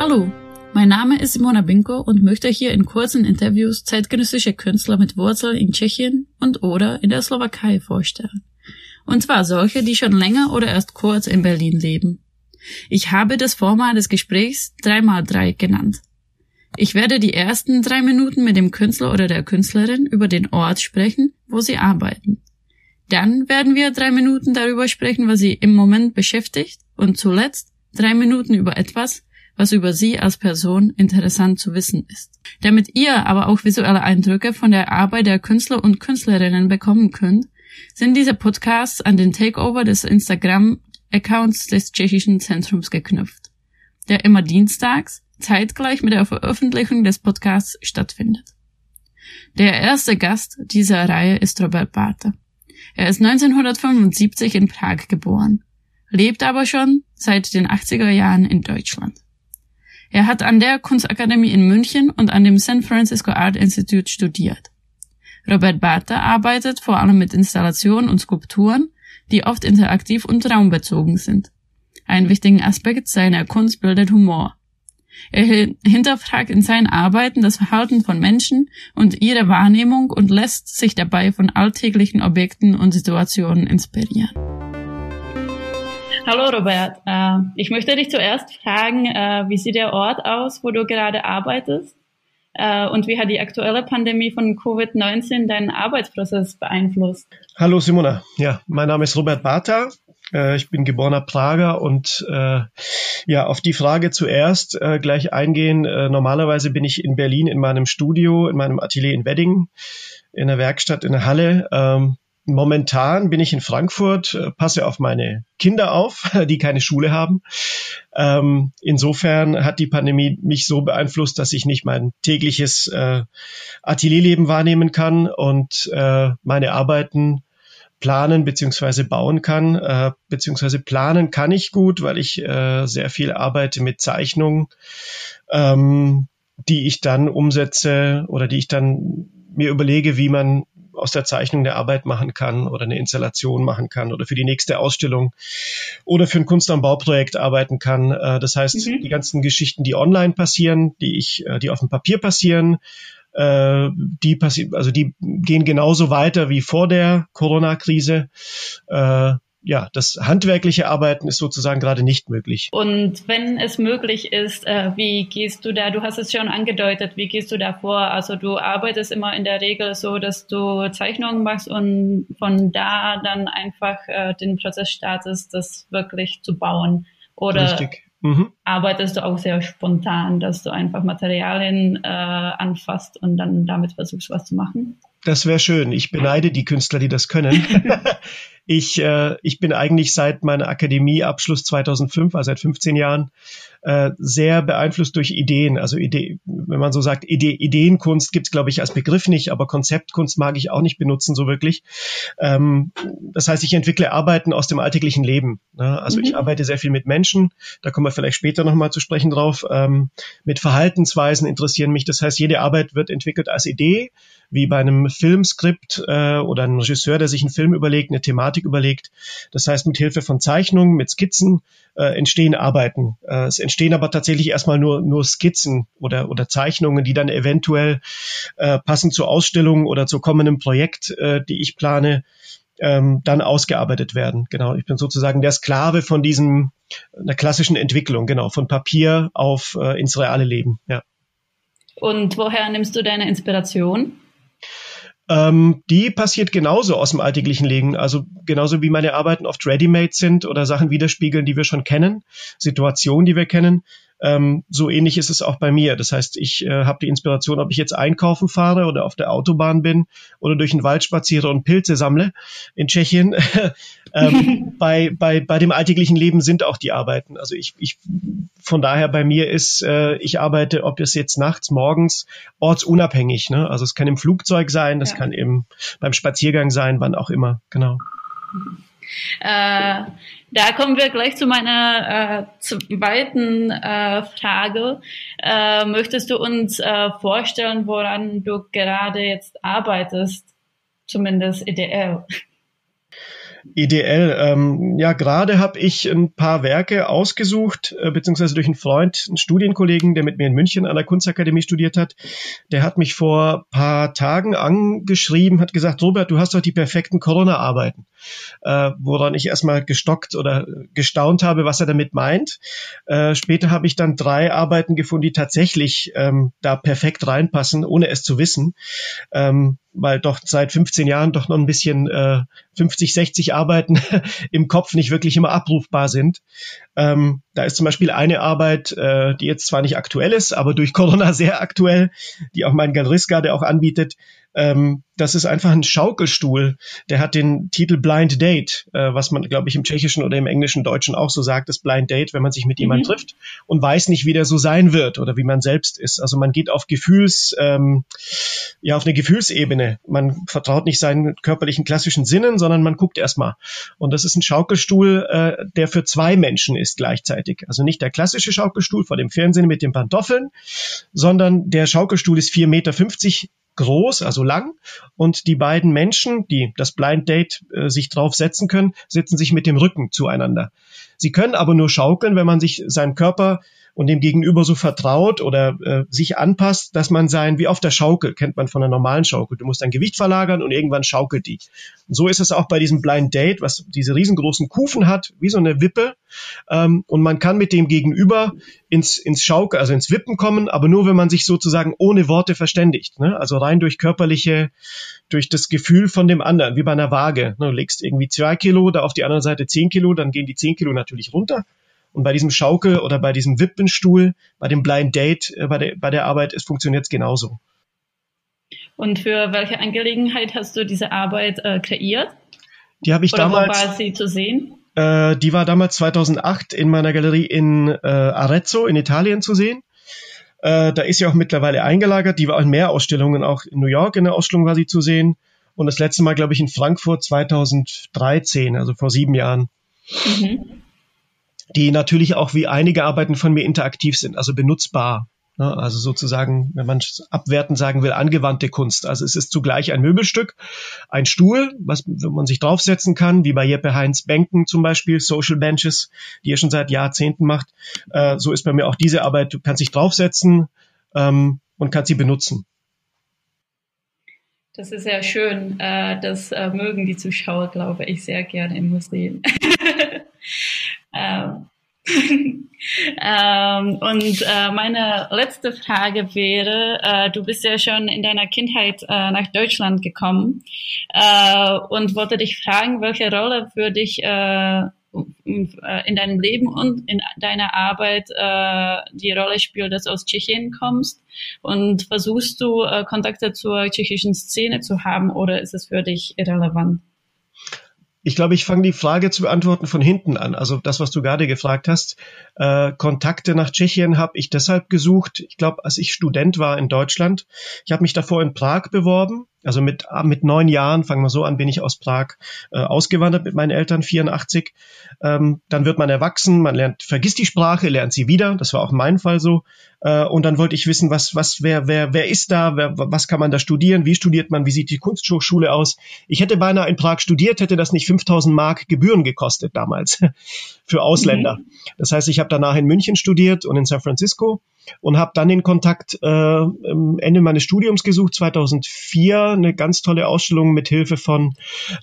Hallo, mein Name ist Simona Binko und möchte hier in kurzen Interviews zeitgenössische Künstler mit Wurzeln in Tschechien und oder in der Slowakei vorstellen. Und zwar solche, die schon länger oder erst kurz in Berlin leben. Ich habe das Format des Gesprächs 3x3 genannt. Ich werde die ersten drei Minuten mit dem Künstler oder der Künstlerin über den Ort sprechen, wo sie arbeiten. Dann werden wir drei Minuten darüber sprechen, was sie im Moment beschäftigt und zuletzt drei Minuten über etwas, was über sie als Person interessant zu wissen ist. Damit ihr aber auch visuelle Eindrücke von der Arbeit der Künstler und Künstlerinnen bekommen könnt, sind diese Podcasts an den Takeover des Instagram-Accounts des Tschechischen Zentrums geknüpft, der immer dienstags zeitgleich mit der Veröffentlichung des Podcasts stattfindet. Der erste Gast dieser Reihe ist Robert Barthe. Er ist 1975 in Prag geboren, lebt aber schon seit den 80er Jahren in Deutschland. Er hat an der Kunstakademie in München und an dem San Francisco Art Institute studiert. Robert Barthe arbeitet vor allem mit Installationen und Skulpturen, die oft interaktiv und raumbezogen sind. Ein wichtigen Aspekt seiner Kunst bildet Humor. Er hinterfragt in seinen Arbeiten das Verhalten von Menschen und ihre Wahrnehmung und lässt sich dabei von alltäglichen Objekten und Situationen inspirieren. Hallo Robert, äh, ich möchte dich zuerst fragen, äh, wie sieht der Ort aus, wo du gerade arbeitest? Äh, und wie hat die aktuelle Pandemie von Covid-19 deinen Arbeitsprozess beeinflusst? Hallo Simona, ja, mein Name ist Robert Bartha. Äh, ich bin geborener Prager und äh, ja, auf die Frage zuerst äh, gleich eingehen. Äh, normalerweise bin ich in Berlin in meinem Studio, in meinem Atelier in Wedding, in der Werkstatt, in der Halle. Ähm, momentan bin ich in Frankfurt, äh, passe auf meine Kinder auf, die keine Schule haben. Ähm, insofern hat die Pandemie mich so beeinflusst, dass ich nicht mein tägliches äh, Atelierleben wahrnehmen kann und äh, meine Arbeiten planen beziehungsweise bauen kann. Äh, beziehungsweise planen kann ich gut, weil ich äh, sehr viel arbeite mit Zeichnungen, ähm, die ich dann umsetze oder die ich dann mir überlege, wie man aus der Zeichnung eine Arbeit machen kann oder eine Installation machen kann oder für die nächste Ausstellung oder für ein Kunst- und Bauprojekt arbeiten kann. Äh, das heißt, mhm. die ganzen Geschichten, die online passieren, die ich, äh, die auf dem Papier passieren, äh, die passieren, also die gehen genauso weiter wie vor der Corona-Krise. Ja, das handwerkliche Arbeiten ist sozusagen gerade nicht möglich. Und wenn es möglich ist, äh, wie gehst du da? Du hast es schon angedeutet. Wie gehst du da vor? Also du arbeitest immer in der Regel so, dass du Zeichnungen machst und von da dann einfach äh, den Prozess startest, das wirklich zu bauen. Oder Richtig. Mhm. arbeitest du auch sehr spontan, dass du einfach Materialien äh, anfasst und dann damit versuchst, was zu machen? Das wäre schön. Ich beneide die Künstler, die das können. ich, äh, ich bin eigentlich seit meiner Akademieabschluss 2005, also seit 15 Jahren, äh, sehr beeinflusst durch Ideen. Also Idee, wenn man so sagt, Ide Ideenkunst gibt's glaube ich, als Begriff nicht, aber Konzeptkunst mag ich auch nicht benutzen so wirklich. Ähm, das heißt, ich entwickle Arbeiten aus dem alltäglichen Leben. Ne? Also mhm. ich arbeite sehr viel mit Menschen, da kommen wir vielleicht später nochmal zu sprechen drauf. Ähm, mit Verhaltensweisen interessieren mich. Das heißt, jede Arbeit wird entwickelt als Idee, wie bei einem Filmskript äh, oder ein Regisseur, der sich einen Film überlegt, eine Thematik überlegt. Das heißt, mit Hilfe von Zeichnungen, mit Skizzen äh, entstehen Arbeiten. Äh, es entstehen aber tatsächlich erstmal nur, nur Skizzen oder, oder Zeichnungen, die dann eventuell äh, passend zur Ausstellung oder zu kommendem Projekt, äh, die ich plane, ähm, dann ausgearbeitet werden. Genau, ich bin sozusagen der Sklave von diesem einer klassischen Entwicklung, genau, von Papier auf äh, ins reale Leben. Ja. Und woher nimmst du deine Inspiration? Ähm, die passiert genauso aus dem alltäglichen Leben. Also genauso wie meine Arbeiten oft ready-made sind oder Sachen widerspiegeln, die wir schon kennen, Situationen, die wir kennen, ähm, so ähnlich ist es auch bei mir. Das heißt, ich äh, habe die Inspiration, ob ich jetzt einkaufen fahre oder auf der Autobahn bin oder durch den Wald spaziere und Pilze sammle in Tschechien. ähm, bei, bei, bei dem alltäglichen Leben sind auch die Arbeiten. Also ich, ich von daher bei mir ist, äh, ich arbeite, ob es jetzt nachts, morgens, ortsunabhängig. Ne? Also es kann im Flugzeug sein, das ja. kann eben beim Spaziergang sein, wann auch immer. Genau. Äh, da kommen wir gleich zu meiner äh, zweiten äh, Frage. Äh, möchtest du uns äh, vorstellen, woran du gerade jetzt arbeitest, zumindest ideell? Ideell. Ähm, ja, gerade habe ich ein paar Werke ausgesucht, äh, beziehungsweise durch einen Freund, einen Studienkollegen, der mit mir in München an der Kunstakademie studiert hat. Der hat mich vor paar Tagen angeschrieben, hat gesagt, Robert, du hast doch die perfekten Corona-Arbeiten. Äh, woran ich erstmal gestockt oder gestaunt habe, was er damit meint. Äh, später habe ich dann drei Arbeiten gefunden, die tatsächlich ähm, da perfekt reinpassen, ohne es zu wissen. Ähm, weil doch seit 15 Jahren doch noch ein bisschen äh, 50, 60 Arbeiten im Kopf nicht wirklich immer abrufbar sind. Ähm, da ist zum Beispiel eine Arbeit, äh, die jetzt zwar nicht aktuell ist, aber durch Corona sehr aktuell, die auch mein Galerist gerade auch anbietet. Ähm, das ist einfach ein Schaukelstuhl. Der hat den Titel Blind Date, äh, was man, glaube ich, im Tschechischen oder im Englischen, Deutschen auch so sagt, das Blind Date, wenn man sich mit mhm. jemandem trifft und weiß nicht, wie der so sein wird oder wie man selbst ist. Also man geht auf Gefühls, ähm, ja, auf eine Gefühlsebene. Man vertraut nicht seinen körperlichen klassischen Sinnen, sondern man guckt erstmal. Und das ist ein Schaukelstuhl, äh, der für zwei Menschen ist gleichzeitig. Also nicht der klassische Schaukelstuhl vor dem Fernsehen mit den Pantoffeln, sondern der Schaukelstuhl ist 4,50 Meter groß, also lang, und die beiden Menschen, die das Blind Date äh, sich drauf setzen können, sitzen sich mit dem Rücken zueinander. Sie können aber nur schaukeln, wenn man sich seinen Körper und dem Gegenüber so vertraut oder äh, sich anpasst, dass man sein, wie auf der Schaukel, kennt man von einer normalen Schaukel. Du musst dein Gewicht verlagern und irgendwann schaukelt die. Und so ist es auch bei diesem Blind Date, was diese riesengroßen Kufen hat, wie so eine Wippe. Ähm, und man kann mit dem Gegenüber ins, ins Schaukel, also ins Wippen kommen, aber nur, wenn man sich sozusagen ohne Worte verständigt. Ne? Also rein durch körperliche, durch das Gefühl von dem anderen, wie bei einer Waage. Ne? Du legst irgendwie zwei Kilo, da auf die andere Seite zehn Kilo, dann gehen die zehn Kilo natürlich runter. Und bei diesem Schaukel oder bei diesem Wippenstuhl, bei dem Blind Date, äh, bei, der, bei der Arbeit, es funktioniert genauso. Und für welche Angelegenheit hast du diese Arbeit äh, kreiert? Die habe ich oder damals. Wo war sie zu sehen? Äh, die war damals 2008 in meiner Galerie in äh, Arezzo in Italien zu sehen. Äh, da ist sie auch mittlerweile eingelagert. Die war in mehr Ausstellungen, auch in New York in der Ausstellung war sie zu sehen. Und das letzte Mal, glaube ich, in Frankfurt 2013, also vor sieben Jahren. Mhm die natürlich auch wie einige Arbeiten von mir interaktiv sind, also benutzbar. Ne? Also sozusagen, wenn man abwertend sagen will, angewandte Kunst. Also es ist zugleich ein Möbelstück, ein Stuhl, was man sich draufsetzen kann, wie bei Jeppe Heinz Bänken zum Beispiel, Social Benches, die er schon seit Jahrzehnten macht. Äh, so ist bei mir auch diese Arbeit. Du kannst dich draufsetzen ähm, und kannst sie benutzen. Das ist sehr schön. Äh, das äh, mögen die Zuschauer, glaube ich, sehr gerne im Museum. Ähm, ähm, und äh, meine letzte Frage wäre, äh, du bist ja schon in deiner Kindheit äh, nach Deutschland gekommen äh, und wollte dich fragen, welche Rolle für dich äh, in deinem Leben und in deiner Arbeit äh, die Rolle spielt, dass du aus Tschechien kommst und versuchst du äh, Kontakte zur tschechischen Szene zu haben oder ist es für dich irrelevant? Ich glaube, ich fange die Frage zu beantworten von hinten an. Also das, was du gerade gefragt hast. Äh, Kontakte nach Tschechien habe ich deshalb gesucht. Ich glaube, als ich Student war in Deutschland, ich habe mich davor in Prag beworben also mit, ah, mit neun Jahren, fangen wir so an, bin ich aus Prag äh, ausgewandert mit meinen Eltern, 84. Ähm, dann wird man erwachsen, man lernt, vergisst die Sprache, lernt sie wieder. Das war auch mein Fall so. Äh, und dann wollte ich wissen, was, was, wer, wer, wer ist da, wer, was kann man da studieren, wie studiert man, wie sieht die Kunsthochschule aus. Ich hätte beinahe in Prag studiert, hätte das nicht 5000 Mark Gebühren gekostet damals für Ausländer. Mhm. Das heißt, ich habe danach in München studiert und in San Francisco und habe dann den Kontakt äh, am Ende meines Studiums gesucht, 2004, eine ganz tolle Ausstellung mit Hilfe von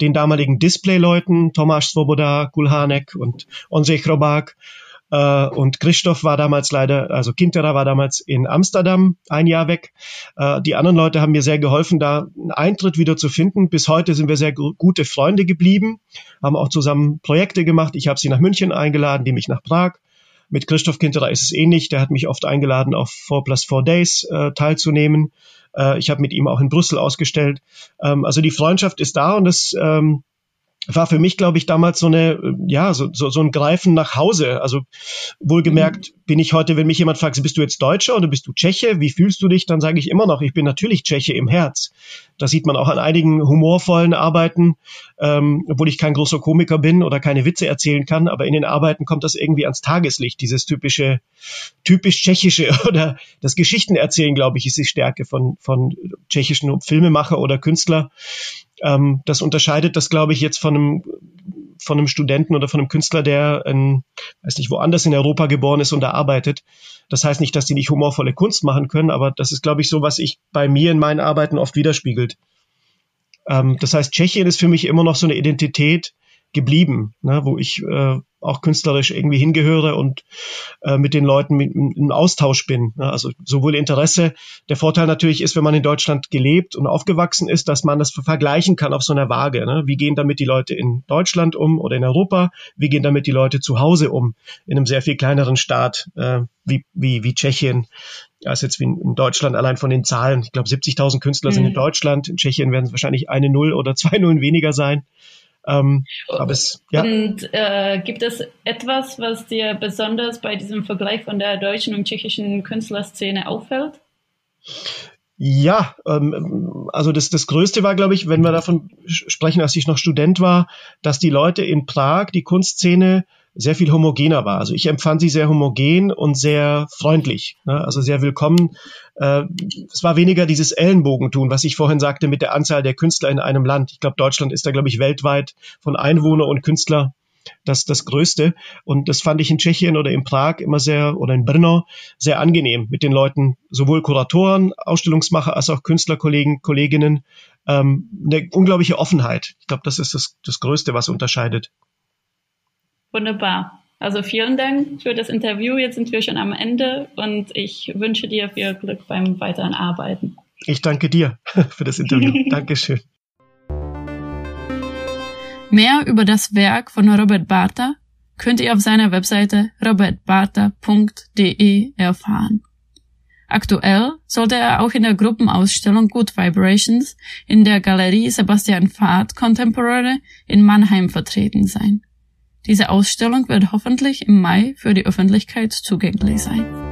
den damaligen Display-Leuten, Tomasz Svoboda, Kulhanek und Ondřej Chrobák. Uh, und Christoph war damals leider, also Kinterer war damals in Amsterdam ein Jahr weg. Uh, die anderen Leute haben mir sehr geholfen, da einen Eintritt wieder zu finden. Bis heute sind wir sehr gute Freunde geblieben, haben auch zusammen Projekte gemacht. Ich habe sie nach München eingeladen, die mich nach Prag. Mit Christoph Kinterer ist es ähnlich. Der hat mich oft eingeladen, auf 4 plus 4 Days äh, teilzunehmen. Äh, ich habe mit ihm auch in Brüssel ausgestellt. Ähm, also die Freundschaft ist da und das ähm, war für mich, glaube ich, damals so eine, ja, so, so, so ein Greifen nach Hause. Also wohlgemerkt mhm. bin ich heute, wenn mich jemand fragt, bist du jetzt Deutscher oder bist du Tscheche? Wie fühlst du dich? Dann sage ich immer noch, ich bin natürlich Tscheche im Herz. Das sieht man auch an einigen humorvollen Arbeiten, ähm, obwohl ich kein großer Komiker bin oder keine Witze erzählen kann, aber in den Arbeiten kommt das irgendwie ans Tageslicht, dieses typische, typisch tschechische oder das Geschichtenerzählen, glaube ich, ist die Stärke von, von tschechischen Filmemacher oder Künstler. Ähm, das unterscheidet das, glaube ich, jetzt von einem von einem Studenten oder von einem Künstler, der in, weiß nicht, woanders in Europa geboren ist und da arbeitet. Das heißt nicht, dass die nicht humorvolle Kunst machen können, aber das ist, glaube ich, so, was ich bei mir in meinen Arbeiten oft widerspiegelt. Ähm, das heißt, Tschechien ist für mich immer noch so eine Identität, geblieben, ne, wo ich äh, auch künstlerisch irgendwie hingehöre und äh, mit den Leuten mit, im Austausch bin. Ne? Also sowohl Interesse. Der Vorteil natürlich ist, wenn man in Deutschland gelebt und aufgewachsen ist, dass man das vergleichen kann auf so einer Waage. Ne? Wie gehen damit die Leute in Deutschland um oder in Europa? Wie gehen damit die Leute zu Hause um in einem sehr viel kleineren Staat äh, wie, wie, wie Tschechien? als jetzt wie in Deutschland allein von den Zahlen. Ich glaube, 70.000 Künstler mhm. sind in mhm. Deutschland. In Tschechien werden es wahrscheinlich eine Null oder zwei Nullen weniger sein. Ähm, aber es, ja. Und äh, gibt es etwas, was dir besonders bei diesem Vergleich von der deutschen und tschechischen Künstlerszene auffällt? Ja, ähm, also das, das Größte war, glaube ich, wenn wir davon sprechen, als ich noch Student war, dass die Leute in Prag, die Kunstszene, sehr viel homogener war. Also ich empfand sie sehr homogen und sehr freundlich, ne? also sehr willkommen. Äh, es war weniger dieses Ellenbogentun, was ich vorhin sagte mit der Anzahl der Künstler in einem Land. Ich glaube, Deutschland ist da, glaube ich, weltweit von Einwohner und Künstler das, das Größte. Und das fand ich in Tschechien oder in Prag immer sehr, oder in Brno, sehr angenehm mit den Leuten, sowohl Kuratoren, Ausstellungsmacher als auch Künstlerkollegen, Kolleginnen. Ähm, eine unglaubliche Offenheit. Ich glaube, das ist das, das Größte, was unterscheidet. Wunderbar. Also vielen Dank für das Interview. Jetzt sind wir schon am Ende und ich wünsche dir viel Glück beim weiteren Arbeiten. Ich danke dir für das Interview. Dankeschön. Mehr über das Werk von Robert Bartha könnt ihr auf seiner Webseite robertbartha.de erfahren. Aktuell sollte er auch in der Gruppenausstellung Good Vibrations in der Galerie Sebastian Fahrt Contemporary in Mannheim vertreten sein. Diese Ausstellung wird hoffentlich im Mai für die Öffentlichkeit zugänglich sein.